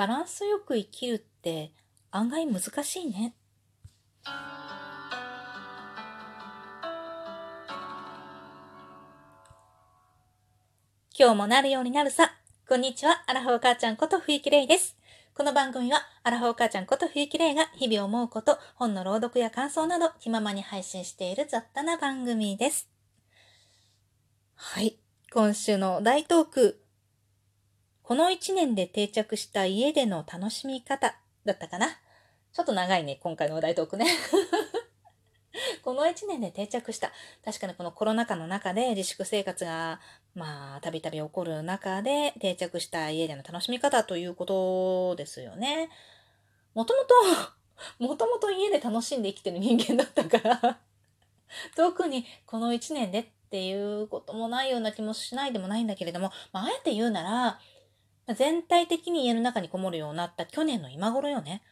バランスよく生きるって案外難しいね。今日もなるようになるさ。こんにちは、アラフォー母ちゃんこと冬木玲です。この番組は、アラフォー母ちゃんこと冬木玲が日々思うこと、本の朗読や感想など、気ままに配信している雑多な番組です。はい。今週の大トーク。この一年で定着した家での楽しみ方だったかな。ちょっと長いね、今回のお題トークね。この一年で定着した。確かにこのコロナ禍の中で自粛生活が、まあ、たびたび起こる中で定着した家での楽しみ方ということですよね。もともと、もともと家で楽しんで生きてる人間だったから 特にこの一年でっていうこともないような気もしないでもないんだけれども、まあ、あえて言うなら、全体的に家の中にこもるようになった去年の今頃よね。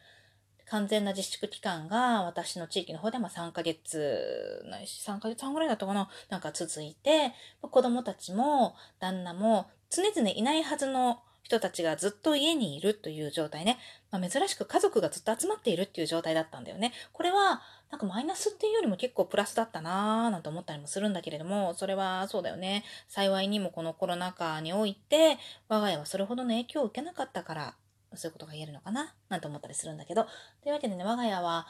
完全な自粛期間が私の地域の方でま3ヶ月、ないし3ヶ月半ぐらいだったかななんか続いて、子供たちも旦那も常々いないはずの人たちがずっと家にいるという状態ね。まあ、珍しく家族がずっと集まっているっていう状態だったんだよね。これは、なんかマイナスっていうよりも結構プラスだったなぁなんて思ったりもするんだけれども、それはそうだよね。幸いにもこのコロナ禍において、我が家はそれほどの影響を受けなかったから、そういうことが言えるのかな？なんて思ったりするんだけど。というわけでね、我が家は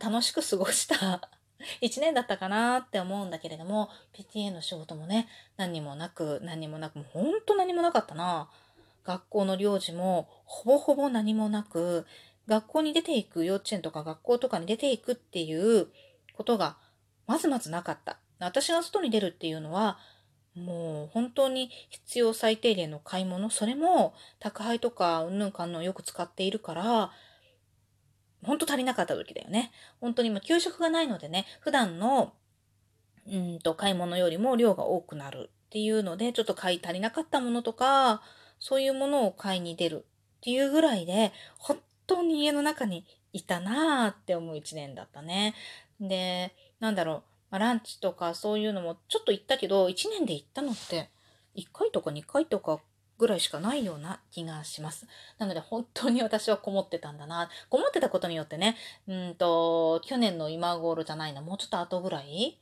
楽しく過ごした 一年だったかなって思うんだけれども、PTA の仕事もね、何にもなく、何にもなく、もうほんと何もなかったなぁ。学校の領事もほぼほぼ何もなく、学校に出ていく、幼稚園とか学校とかに出ていくっていうことがまずまずなかった。私が外に出るっていうのは、もう本当に必要最低限の買い物、それも宅配とかうんぬんかんのよく使っているから、本当足りなかった時だよね。本当に今給食がないのでね、普段のうんと買い物よりも量が多くなるっていうので、ちょっと買い足りなかったものとか、そういうものを買いに出るっていうぐらいで、本当に家の中にいたなーって思う一年だったね。で、なんだろう、ま、ランチとかそういうのもちょっと行ったけど、一年で行ったのって1回とか2回とかぐらいしかないような気がします。なので本当に私はこもってたんだな。こもってたことによってね、うんと、去年の今頃じゃないな、もうちょっと後ぐらい？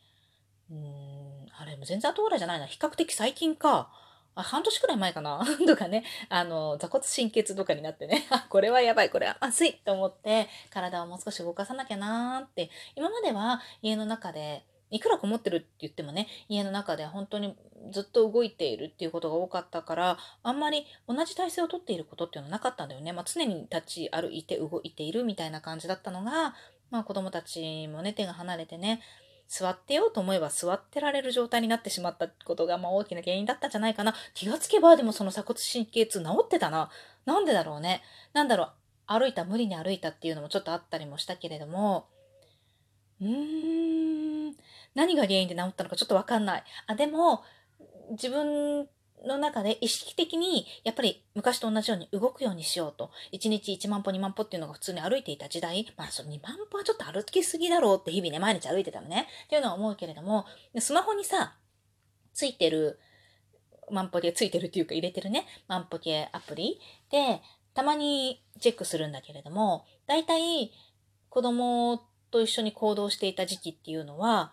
うん、あれ、全然後ぐらいじゃないな。比較的最近か。あ、半年くらい前かな？とかね、あの、座骨神経痛とかになってね、あ、これはやばい、これはまずいと思って、体をもう少し動かさなきゃなーって、今までは家の中で、いくらこもってるって言ってもね、家の中で本当にずっと動いているっていうことが多かったから、あんまり同じ体勢をとっていることっていうのはなかったんだよね。まあ、常に立ち歩いて動いているみたいな感じだったのが、まあ子供たちもね、手が離れてね、座ってようと思えば座ってられる状態になってしまったことが、まあ、大きな原因だったんじゃないかな。気がつけば、でもその鎖骨神経痛治ってたな。なんでだろうね。なんだろう。歩いた、無理に歩いたっていうのもちょっとあったりもしたけれども、うーん、何が原因で治ったのかちょっとわかんない。あ、でも、自分の中で意識的に、やっぱり昔と同じように動くようにしようと。1日1万歩2万歩っていうのが普通に歩いていた時代、まあその2万歩はちょっと歩きすぎだろうって日々ね、毎日歩いてたのね。っていうのは思うけれども、スマホにさ、ついてる、万歩計ついてるっていうか入れてるね、万歩計アプリで、たまにチェックするんだけれども、だいたい子供と一緒に行動していた時期っていうのは、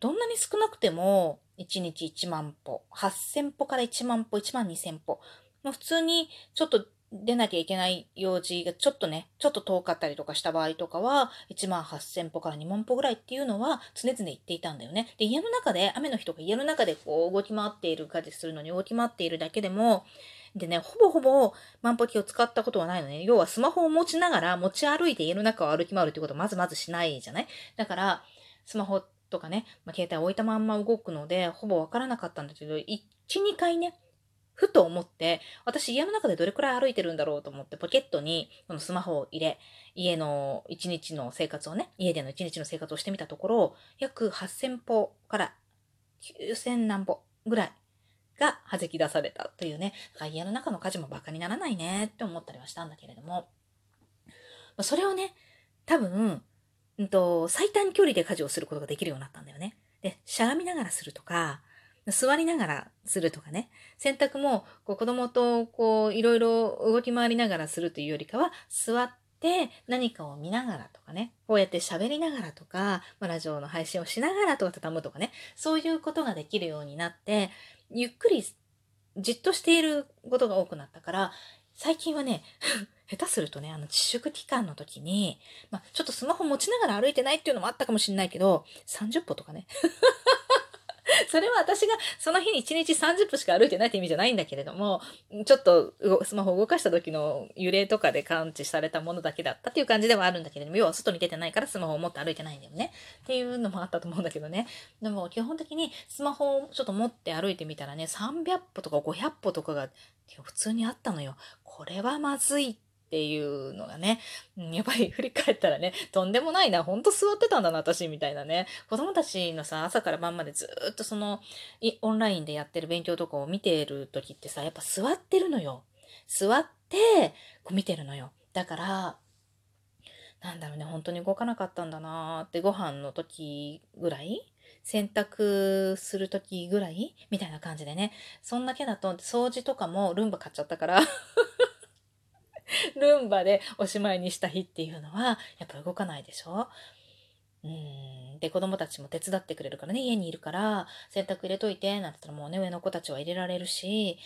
どんなに少なくても、1日1万歩、8000歩から1万歩、1万2000歩。もう普通にちょっと出なきゃいけない用事がちょっとね、ちょっと遠かったりとかした場合とかは、1万8000歩から2万歩ぐらいっていうのは常々言っていたんだよね。で、家の中で、雨の日とか家の中でこう動き回っている家事するのに動き回っているだけでも、でね、ほぼほぼ万歩計を使ったことはないのね。要はスマホを持ちながら持ち歩いて家の中を歩き回るってことをまずまずしないじゃない？だから、スマホとかね、まあ、携帯置いたまんま動くので、ほぼわからなかったんだけど、1、2回ね、ふと思って、私家の中でどれくらい歩いてるんだろうと思って、ポケットにこのスマホを入れ、家の1日の生活をね、家での1日の生活をしてみたところ、約8000歩から9000何歩ぐらいが弾き出されたというね、だから家の中の家事もバカにならないねって思ったりはしたんだけれども、それをね、多分、うんと、最短距離で家事をすることができるようになったんだよね。で、しゃがみながらするとか、座りながらするとかね。洗濯もこう子供とこういろいろ動き回りながらするというよりかは、座って何かを見ながらとかね。こうやって喋りながらとか、まあ、ラジオの配信をしながらとか畳むとかね。そういうことができるようになって、ゆっくりじっとしていることが多くなったから、最近はね、下手するとね、あの、自粛期間の時に、まあ、ちょっとスマホ持ちながら歩いてないっていうのもあったかもしれないけど、30歩とかね。それは私がその日に1日30分しか歩いてないって意味じゃないんだけれども、ちょっとスマホを動かした時の揺れとかで感知されたものだけだったっていう感じではあるんだけれども、要は外に出てないからスマホを持って歩いてないんだよね。っていうのもあったと思うんだけどね。でも基本的にスマホをちょっと持って歩いてみたらね、300歩とか500歩とかが普通にあったのよ。これはまずいっっていうのがね、やっぱり 振り返ったらね、とんでもないな、ほんと座ってたんだな、私、みたいなね。子供たちのさ、朝から晩までずっとその、オンラインでやってる勉強とかを見てる時ってさ、やっぱ座ってるのよ。座って、こう見てるのよ。だから、なんだろうね、本当に動かなかったんだなーって、ご飯の時ぐらい洗濯する時ぐらいみたいな感じでね。そんだけだと、掃除とかもルンバ買っちゃったから ルンバでおしまいにした日っていうのは、やっぱ動かないでしょ？うん。で、子供たちも手伝ってくれるからね、家にいるから、洗濯入れといて、なんて言ったらもうね、上の子たちは入れられるし、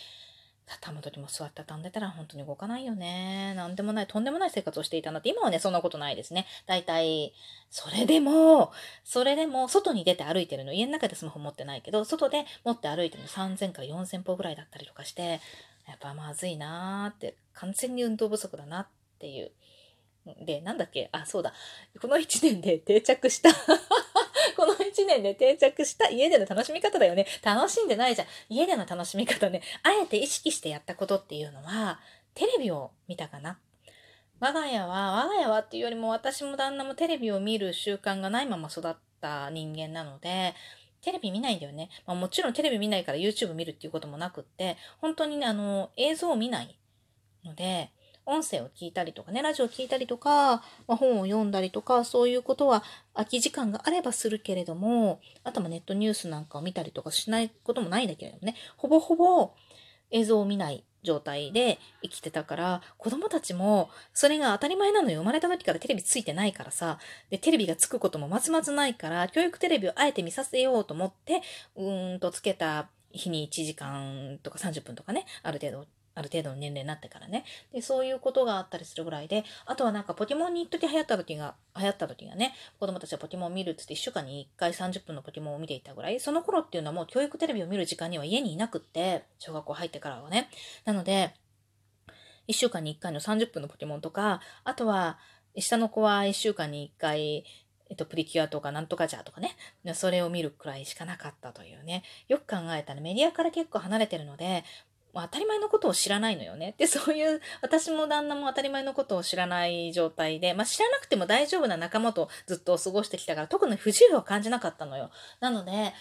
畳む時も座って畳んでたら本当に動かないよね。なんでもない、とんでもない生活をしていたなって、今はね、そんなことないですね。だいたい、それでも、それでも、外に出て歩いてるの、家の中でスマホ持ってないけど、外で持って歩いてるの3000から4000歩ぐらいだったりとかして、やっぱまずいなーって、完全に運動不足だなっていう。で、なんだっけ？あ、そうだ。この1年で定着した この1年で定着した家での楽しみ方だよね。楽しんでないじゃん。家での楽しみ方ね。あえて意識してやったことっていうのは、テレビを見たかな。我が家は、我が家はっていうよりも私も旦那もテレビを見る習慣がないまま育った人間なので、テレビ見ないんだよね。まあ、もちろんテレビ見ないから YouTube 見るっていうこともなくって、本当にね、あの、映像を見ないので、音声を聞いたりとかね、ラジオを聞いたりとか、まあ、本を読んだりとか、そういうことは空き時間があればするけれども、あとはネットニュースなんかを見たりとかしないこともないんだけれどもね、ほぼほぼ映像を見ない状態で生きてたから、子供たちもそれが当たり前なのよ。生まれた時からテレビついてないからさ、で、テレビがつくこともまずまずないから、教育テレビをあえて見させようと思って、うーんとつけた日に1時間とか30分とかね、ある程度ある程度の年齢になってからね。で、そういうことがあったりするぐらいで、あとはなんかポケモンに一時流行った時が、流行った時がね、子供たちはポケモンを見るって言って1週間に1回30分のポケモンを見ていたぐらい、その頃っていうのはもう教育テレビを見る時間には家にいなくって、小学校入ってからはね。なので、1週間に1回の30分のポケモンとか、あとは、下の子は1週間に1回、えっと、プリキュアとかなんとかじゃとかね、それを見るくらいしかなかったというね。よく考えたらメディアから結構離れてるので、まあ、当たり前のことを知らないのよね。で、そういう、私も旦那も当たり前のことを知らない状態で、まあ、知らなくても大丈夫な仲間とずっと過ごしてきたから、特に不自由を感じなかったのよ。なので、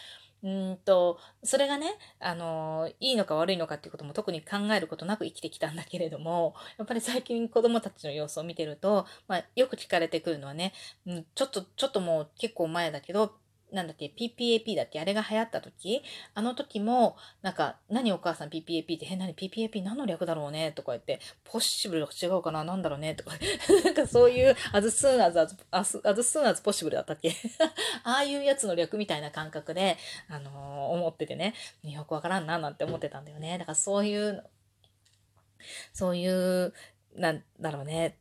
うんと、それがね、あの、いいのか悪いのかっていうことも特に考えることなく生きてきたんだけれども、やっぱり最近子供たちの様子を見てると、まあ、よく聞かれてくるのはね、うん、ちょっと、ちょっともう結構前だけど、なんだっけ、PPAP だっけあれが流行った時？あの時も、なんか、何お母さん PPAP って、え、何 PPAP 何の略だろうね？とか言って、ポッシブルが違うかな？なんだろうね？とか、なんかそういう、as soon as, as, as soon as possible だったっけ？ああいうやつの略みたいな感覚で、あのー、思っててね、よくわからんななんて思ってたんだよね。だからそういう、そういう、なんだろうね。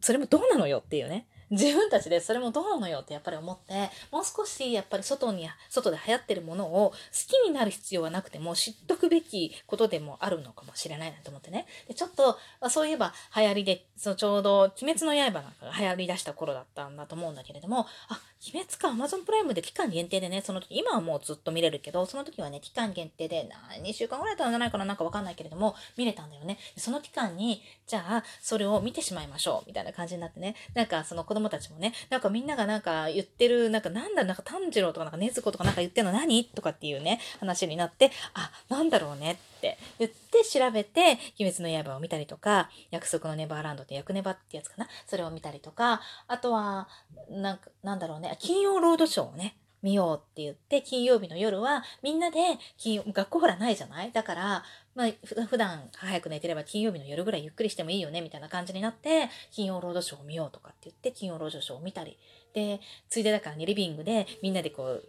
それもどうなのよっていうね。自分たちでそれもどうなのよってやっぱり思って、もう少しやっぱり外に、外で流行ってるものを好きになる必要はなくても知っとくべきことでもあるのかもしれないなと思ってね。でちょっと、そういえば流行りで、そのちょうど鬼滅の刃なんかが流行り出した頃だったんだと思うんだけれども、あ、鬼滅か、アマゾンプライムで期間限定でね、その時、今はもうずっと見れるけど、その時はね、期間限定で、2週間ぐらいだったんじゃないかな、なんかわかんないけれども、見れたんだよね。その期間に、じゃあ、それを見てしまいましょう、みたいな感じになってね。なんか、その子供たちもね、なんかみんながなんか言ってる、なんかなんだ、なんか炭治郎とかなんか禰豆子とかなんか言ってんの何とかっていうね、話になって、あ、なんだろうねって言って調べて、鬼滅の刃を見たりとか、約束のネバーランドって役ネバってやつかなそれを見たりとか、あとは、なんか、なんだろうね、金曜ロードショーをね、見ようって言って、金曜日の夜はみんなで金学校ほらないじゃない？だから、まあ、普段早く寝てれば金曜日の夜ぐらいゆっくりしてもいいよねみたいな感じになって、金曜ロードショーを見ようとかって言って、金曜ロードショーを見たり。で、ついでだからね、リビングでみんなでこう、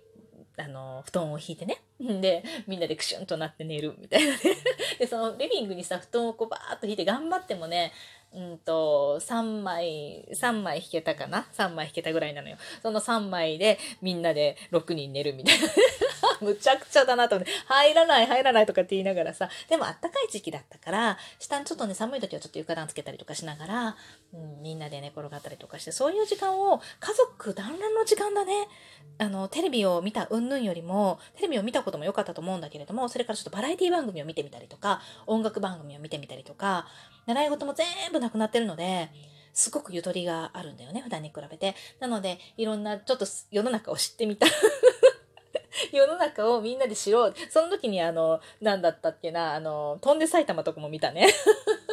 あの、布団を引いてね。で、みんなでクシュンとなって寝るみたいなね。で、そのリビングにさ、布団をこうバーッと引いて頑張ってもね、うんと、3枚、3枚弾けたかな ?3 枚弾けたぐらいなのよ。その3枚でみんなで6人寝るみたいな。むちゃくちゃだなと思って、入らない入らないとかって言いながらさ、でもあったかい時期だったから、下にちょっとね、寒い時はちょっと床暖つけたりとかしながら、うん、みんなで寝転がったりとかして、そういう時間を家族団らんの時間だね。あの、テレビを見た云々よりも、テレビを見たことも良かったと思うんだけれども、それからちょっとバラエティ番組を見てみたりとか、音楽番組を見てみたりとか、習い事も全部なくなってるので、すごくゆとりがあるんだよね、普段に比べて。なので、いろんな、ちょっと世の中を知ってみた 世の中をみんなで知ろう。その時にあの、なんだったっけな、あの、飛んで埼玉とかも見たね。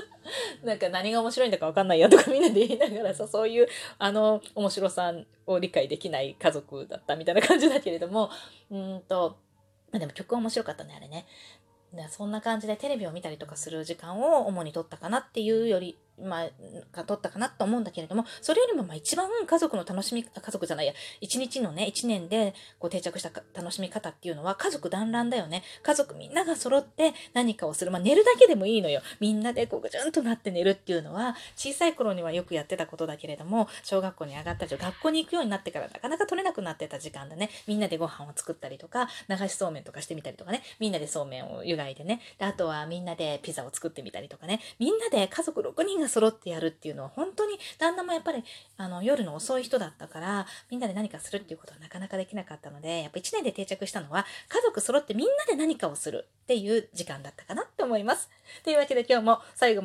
なんか何が面白いんだかわかんないよとかみんなで言いながらさ、そういうあの面白さを理解できない家族だったみたいな感じだけれども、うんと、でも曲面白かったね、あれね。そんな感じでテレビを見たりとかする時間を主に取ったかなっていうよりまあ、が取ったかなと思うんだけれども、それよりもまあ一番家族の楽しみ、家族じゃないや、一日のね、一年でこう定着した楽しみ方っていうのは家族団らんだよね。家族みんなが揃って何かをする。まあ寝るだけでもいいのよ。みんなでこうぐじゅんとなって寝るっていうのは、小さい頃にはよくやってたことだけれども、小学校に上がったり、学校に行くようになってからなかなか取れなくなってた時間だね。みんなでご飯を作ったりとか、流しそうめんとかしてみたりとかね。みんなでそうめんを湯がいてね。であとはみんなでピザを作ってみたりとかね。みんなで家族6人が揃ってやるっていうのは本当に旦那もやっぱりあの夜の遅い人だったからみんなで何かするっていうことはなかなかできなかったのでやっぱ1年で定着したのは家族揃ってみんなで何かをするっていう時間だったかなって思います。というわけで今日も最後まで